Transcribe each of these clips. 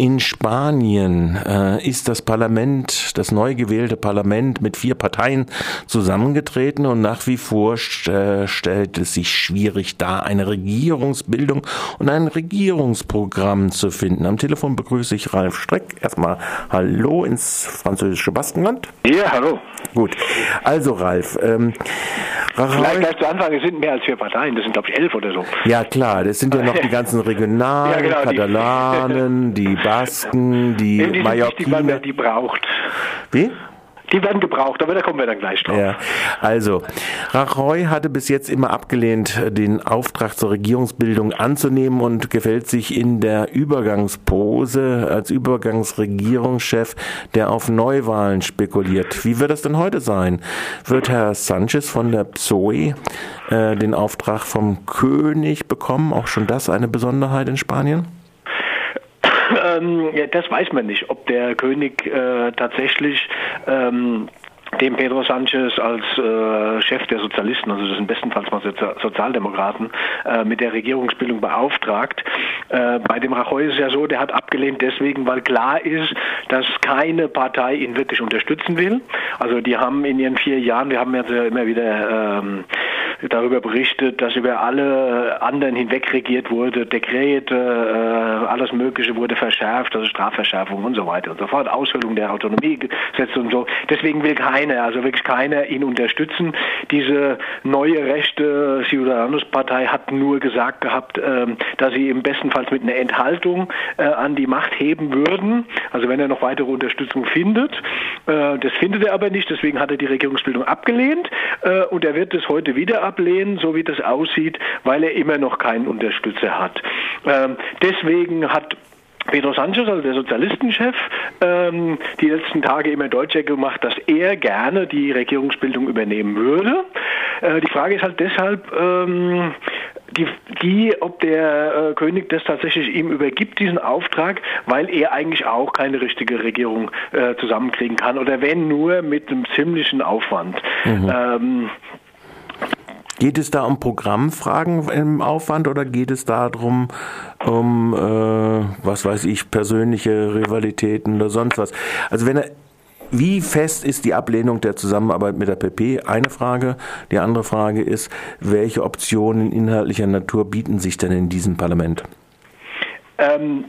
In Spanien äh, ist das Parlament, das neu gewählte Parlament mit vier Parteien zusammengetreten und nach wie vor äh, stellt es sich schwierig dar, eine Regierungsbildung und ein Regierungsprogramm zu finden. Am Telefon begrüße ich Ralf Streck. Erstmal Hallo ins französische Baskenland. Ja, hallo. Gut. Also Ralf, ähm, Vielleicht gleich zu Anfang, es sind mehr als vier Parteien, das sind glaube ich elf oder so. Ja klar, das sind ja noch die ganzen Regionalen, ja, genau, Katalanen, die, die Basken, die, die Mallorquiner. Die, die braucht. Wie? Die werden gebraucht, aber da kommen wir dann gleich drauf. Ja, also, Rajoy hatte bis jetzt immer abgelehnt, den Auftrag zur Regierungsbildung anzunehmen und gefällt sich in der Übergangspose als Übergangsregierungschef, der auf Neuwahlen spekuliert. Wie wird das denn heute sein? Wird Herr Sanchez von der PSOE äh, den Auftrag vom König bekommen? Auch schon das eine Besonderheit in Spanien? Ähm, ja, das weiß man nicht, ob der König äh, tatsächlich ähm, dem Pedro Sanchez als äh, Chef der Sozialisten, also das sind bestenfalls mal Sozialdemokraten, äh, mit der Regierungsbildung beauftragt. Äh, bei dem Rajoy ist es ja so, der hat abgelehnt deswegen, weil klar ist, dass keine Partei ihn wirklich unterstützen will. Also die haben in ihren vier Jahren, wir haben ja immer wieder ähm, darüber berichtet, dass über alle anderen hinweg regiert wurde, Dekrete, äh, alles Mögliche wurde verschärft, also Strafverschärfung und so weiter und so fort, Aushöhlung der Autonomiegesetze und so. Deswegen will keiner, also wirklich keiner ihn unterstützen. Diese neue rechte Ciudadanos-Partei hat nur gesagt gehabt, äh, dass sie im bestenfalls mit einer Enthaltung äh, an die Macht heben würden, also wenn er noch weitere Unterstützung findet. Äh, das findet er aber nicht, deswegen hat er die Regierungsbildung abgelehnt äh, und er wird es heute wieder ablehnen, so wie das aussieht, weil er immer noch keinen Unterstützer hat. Ähm, deswegen hat Pedro Sanchez, also der Sozialistenchef, ähm, die letzten Tage immer deutlicher gemacht, dass er gerne die Regierungsbildung übernehmen würde. Äh, die Frage ist halt deshalb, ähm, die, die, ob der äh, König das tatsächlich ihm übergibt, diesen Auftrag, weil er eigentlich auch keine richtige Regierung äh, zusammenkriegen kann oder wenn nur mit einem ziemlichen Aufwand. Mhm. Ähm, Geht es da um Programmfragen im Aufwand oder geht es darum, um, äh, was weiß ich, persönliche Rivalitäten oder sonst was? Also wenn er wie fest ist die Ablehnung der Zusammenarbeit mit der PP? Eine Frage. Die andere Frage ist, welche Optionen inhaltlicher Natur bieten sich denn in diesem Parlament? Ähm,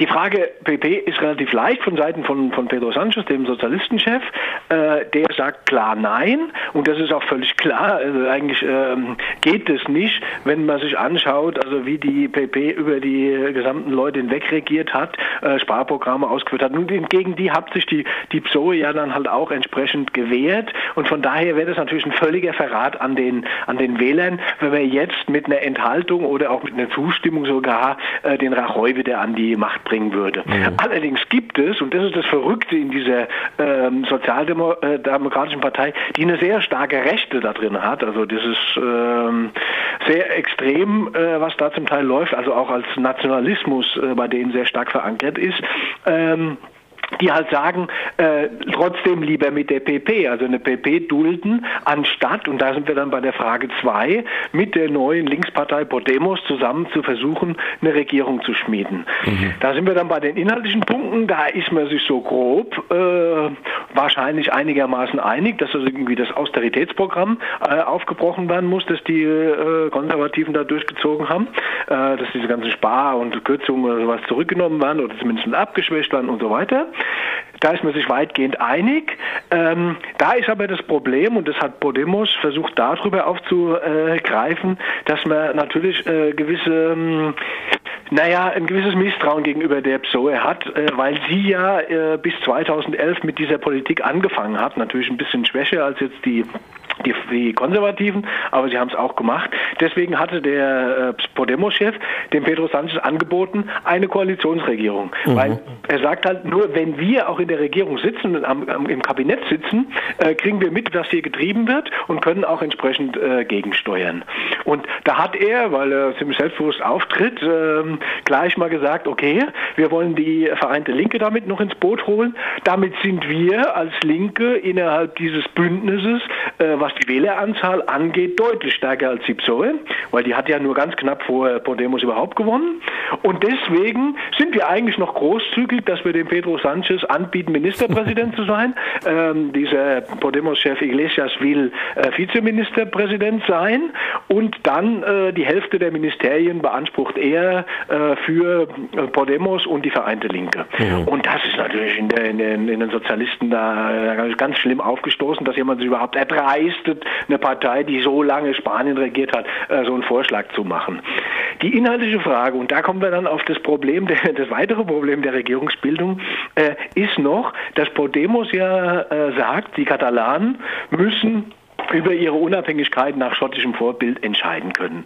die Frage PP ist relativ leicht von Seiten von, von Pedro Sanchez, dem Sozialistenchef. Äh, der sagt klar nein und das ist auch völlig klar. Also eigentlich ähm, geht es nicht, wenn man sich anschaut, also wie die PP über die gesamten Leute hinweg regiert hat, äh, Sparprogramme ausgeführt hat. Und gegen die hat sich die, die PSOE ja dann halt auch entsprechend gewehrt und von daher wäre das natürlich ein völliger Verrat an den, an den Wählern, wenn wir jetzt mit einer Enthaltung oder auch mit einer Zustimmung sogar äh, den Rajoy wieder an die Macht bringen würde. Mhm. Allerdings gibt es, und das ist das Verrückte in dieser ähm, sozialdemokratischen Partei, die eine sehr starke Rechte da drin hat. Also das ist ähm, sehr extrem, äh, was da zum Teil läuft, also auch als Nationalismus äh, bei denen sehr stark verankert ist. Ähm, die halt sagen, äh, trotzdem lieber mit der PP, also eine PP dulden, anstatt, und da sind wir dann bei der Frage 2, mit der neuen Linkspartei Podemos zusammen zu versuchen, eine Regierung zu schmieden. Mhm. Da sind wir dann bei den inhaltlichen Punkten, da ist man sich so grob äh, wahrscheinlich einigermaßen einig, dass also irgendwie das Austeritätsprogramm äh, aufgebrochen werden muss, das die äh, Konservativen da durchgezogen haben, äh, dass diese ganzen Spar- und Kürzungen oder sowas zurückgenommen werden oder zumindest abgeschwächt werden und so weiter. Da ist man sich weitgehend einig. Ähm, da ist aber das Problem, und das hat Podemos versucht darüber aufzugreifen, dass man natürlich äh, gewisse, ähm, naja, ein gewisses Misstrauen gegenüber der PSOE hat, äh, weil sie ja äh, bis 2011 mit dieser Politik angefangen hat. Natürlich ein bisschen schwächer als jetzt die die, die Konservativen, aber sie haben es auch gemacht. Deswegen hatte der äh, Podemos-Chef dem Pedro Sanchez angeboten, eine Koalitionsregierung. Mhm. Weil er sagt halt, nur wenn wir auch in der Regierung sitzen und am, am, im Kabinett sitzen, äh, kriegen wir mit, was hier getrieben wird und können auch entsprechend äh, gegensteuern. Und da hat er, weil er ziemlich selbstbewusst auftritt, ähm, gleich mal gesagt, okay, wir wollen die Vereinte Linke damit noch ins Boot holen. Damit sind wir als Linke innerhalb dieses Bündnisses, äh, was die Wähleranzahl angeht, deutlich stärker als die PSOE, weil die hat ja nur ganz knapp vor Podemos überhaupt gewonnen. Und deswegen sind wir eigentlich noch großzügig, dass wir dem Pedro Sanchez anbieten, Ministerpräsident zu sein. Ähm, dieser Podemos-Chef Iglesias will äh, Vizeministerpräsident sein und dann äh, die Hälfte der Ministerien beansprucht er äh, für äh, Podemos und die Vereinte Linke. Mhm. Und das ist natürlich in, der, in, den, in den Sozialisten da äh, ganz schlimm aufgestoßen, dass jemand sich überhaupt erdreistet, eine Partei, die so lange Spanien regiert hat, äh, so einen Vorschlag zu machen. Die inhaltliche Frage, und da kommen wir dann auf das Problem, das weitere Problem der Regierungsbildung, äh, ist noch, dass Podemos ja äh, sagt, die Katalanen müssen über ihre Unabhängigkeit nach schottischem Vorbild entscheiden können.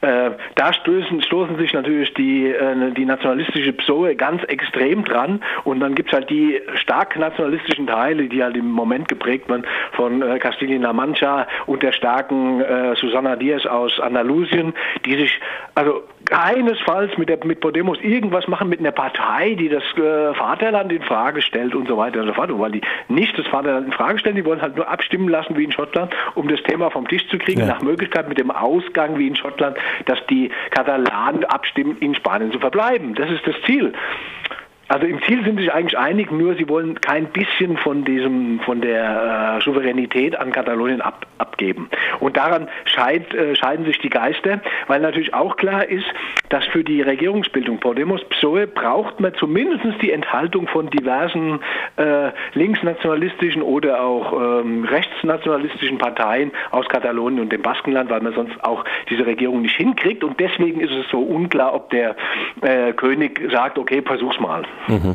Äh, da stoßen, stoßen sich natürlich die, äh, die nationalistische PSOE ganz extrem dran und dann gibt es halt die stark nationalistischen Teile, die halt im Moment geprägt werden von äh, Castilla-La Mancha und der starken äh, Susana Diaz aus Andalusien, die sich also keinesfalls mit, der, mit Podemos irgendwas machen mit einer Partei, die das äh, Vaterland in Frage stellt und so weiter und so fort, weil die nicht das Vaterland in Frage stellen, die wollen halt nur abstimmen lassen wie in Schottland um das Thema vom Tisch zu kriegen, ja. nach Möglichkeit mit dem Ausgang wie in Schottland, dass die Katalanen abstimmen, in Spanien zu verbleiben. Das ist das Ziel. Also im Ziel sind sie sich eigentlich einig, nur sie wollen kein bisschen von diesem, von der äh, Souveränität an Katalonien ab, abgeben. Und daran scheid, äh, scheiden sich die Geister, weil natürlich auch klar ist, dass für die Regierungsbildung Podemos PSOE braucht man zumindest die Enthaltung von diversen äh, linksnationalistischen oder auch ähm, rechtsnationalistischen Parteien aus Katalonien und dem Baskenland, weil man sonst auch diese Regierung nicht hinkriegt. Und deswegen ist es so unklar, ob der äh, König sagt, okay, versuch's mal. Mhm.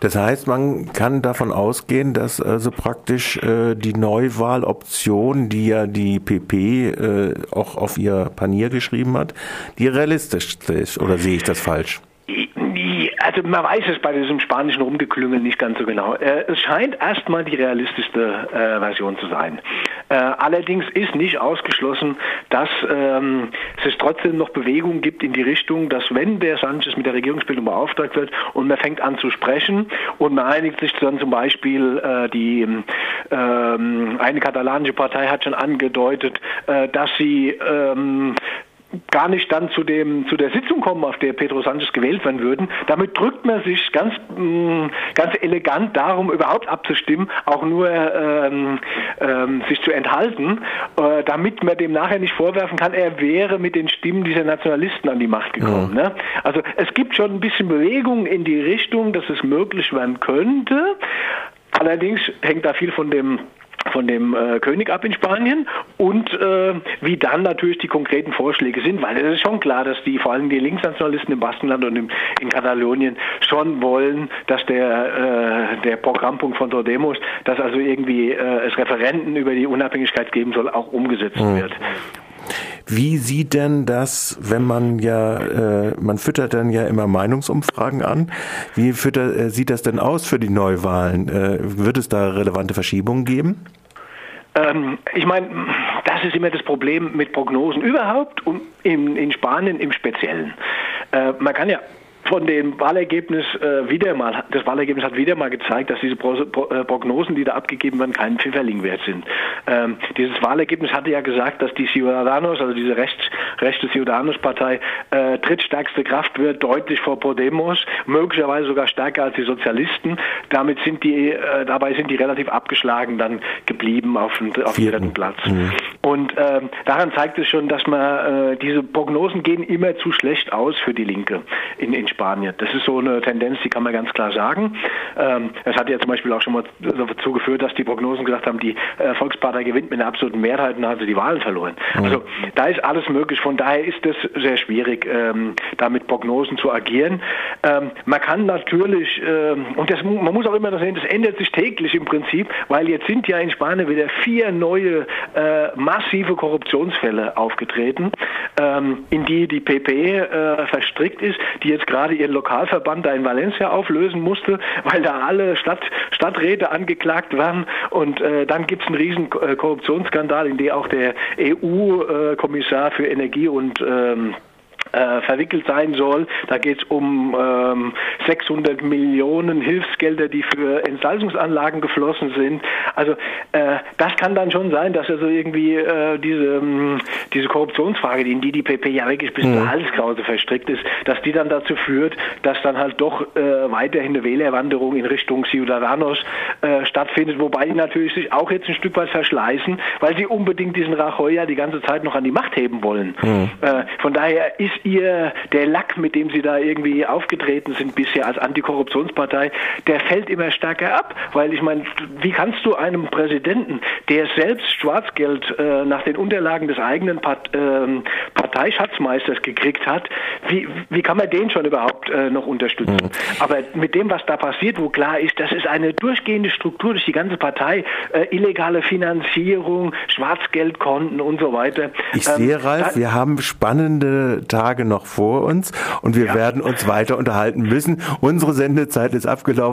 Das heißt, man kann davon ausgehen, dass also praktisch äh, die Neuwahloption, die ja die PP äh, auch auf ihr Panier geschrieben hat, die realistisch ist. Oder sehe ich das falsch? Also man weiß es bei diesem spanischen Rumgeklüngel nicht ganz so genau. Äh, es scheint erstmal die realistischste äh, Version zu sein. Äh, allerdings ist nicht ausgeschlossen, dass ähm, es trotzdem noch Bewegung gibt in die Richtung, dass wenn der Sanchez mit der Regierungsbildung beauftragt wird und man fängt an zu sprechen und man einigt sich dann zum Beispiel äh, die ähm, eine katalanische Partei hat schon angedeutet, dass sie ähm, gar nicht dann zu dem zu der Sitzung kommen, auf der Pedro Sanchez gewählt werden würden. Damit drückt man sich ganz mh, mm, ganz elegant darum, überhaupt abzustimmen, auch nur ähm, ähm, sich zu enthalten, äh, damit man dem nachher nicht vorwerfen kann, er wäre mit den Stimmen dieser Nationalisten an die Macht gekommen. Ja. Ne? Also es gibt schon ein bisschen Bewegung in die Richtung, dass es möglich werden könnte. Allerdings hängt da viel von dem von dem äh, König ab in Spanien und äh, wie dann natürlich die konkreten Vorschläge sind, weil es ist schon klar, dass die vor allem die Linksnationalisten im Baskenland und im, in Katalonien schon wollen, dass der, äh, der Programmpunkt von Podemos, dass also irgendwie äh, es Referenten über die Unabhängigkeit geben soll, auch umgesetzt mhm. wird. Wie sieht denn das, wenn man ja, äh, man füttert dann ja immer Meinungsumfragen an, wie füttert, äh, sieht das denn aus für die Neuwahlen? Äh, wird es da relevante Verschiebungen geben? Ähm, ich meine, das ist immer das Problem mit Prognosen überhaupt und in, in Spanien im Speziellen. Äh, man kann ja von dem Wahlergebnis äh, wieder mal, das Wahlergebnis hat wieder mal gezeigt, dass diese Pro Pro äh, Prognosen, die da abgegeben werden, keinen Pfifferling wert sind. Ähm, dieses Wahlergebnis hatte ja gesagt, dass die Ciudadanos, also diese rechts, rechte Ciudadanos-Partei, äh, drittstärkste Kraft wird, deutlich vor Podemos, möglicherweise sogar stärker als die Sozialisten. Damit sind die, äh, dabei sind die relativ abgeschlagen dann geblieben auf dem, auf dem dritten Platz. Mhm. Und ähm, daran zeigt es schon, dass man äh, diese Prognosen gehen immer zu schlecht aus für die Linke in, in Spanien. Das ist so eine Tendenz, die kann man ganz klar sagen. Ähm, es hat ja zum Beispiel auch schon mal dazu geführt, dass die Prognosen gesagt haben, die äh, Volkspartei gewinnt mit einer absoluten Mehrheit und hat sie die Wahlen verloren. Mhm. Also da ist alles möglich. Von daher ist es sehr schwierig, ähm, da mit Prognosen zu agieren. Ähm, man kann natürlich, ähm, und das, man muss auch immer sehen, das ändert sich täglich im Prinzip, weil jetzt sind ja in Spanien wieder vier neue äh, massive Korruptionsfälle aufgetreten, ähm, in die die PP äh, verstrickt ist, die jetzt gerade gerade ihren Lokalverband da in Valencia auflösen musste, weil da alle Stadt, Stadträte angeklagt waren. Und äh, dann gibt es einen riesen äh, Korruptionsskandal, in dem auch der EU-Kommissar für Energie und ähm, äh, verwickelt sein soll. Da geht es um ähm, 600 Millionen Hilfsgelder, die für Entsalzungsanlagen geflossen sind. Also äh, das kann dann schon sein, dass also irgendwie äh, diese, ähm, diese Korruptionsfrage, in die die PP ja wirklich bis mhm. zur Halskrause verstrickt ist, dass die dann dazu führt, dass dann halt doch äh, weiterhin eine Wählerwanderung in Richtung Ciudadanos äh, stattfindet, wobei die natürlich sich auch jetzt ein Stück weit verschleißen, weil sie unbedingt diesen Rajoy ja die ganze Zeit noch an die Macht heben wollen. Mhm. Von daher ist ihr der Lack, mit dem sie da irgendwie aufgetreten sind bisher als Antikorruptionspartei, der fällt immer stärker ab, weil ich meine, wie kannst du einem Präsidenten, der selbst Schwarzgeld äh, nach den Unterlagen des eigenen Part, ähm, Parteischatzmeisters gekriegt hat, wie, wie kann man den schon überhaupt äh, noch unterstützen? Mhm. Aber mit dem, was da passiert, wo klar ist, das ist eine durchgehende Struktur durch die ganze Partei, äh, illegale Finanzierung, Schwarzgeldkonten und so weiter. Ich ähm, sehe, Ralf, wir haben spannende Tage noch vor uns und wir ja. werden uns weiter unterhalten müssen. Unsere Sendezeit ist abgelaufen.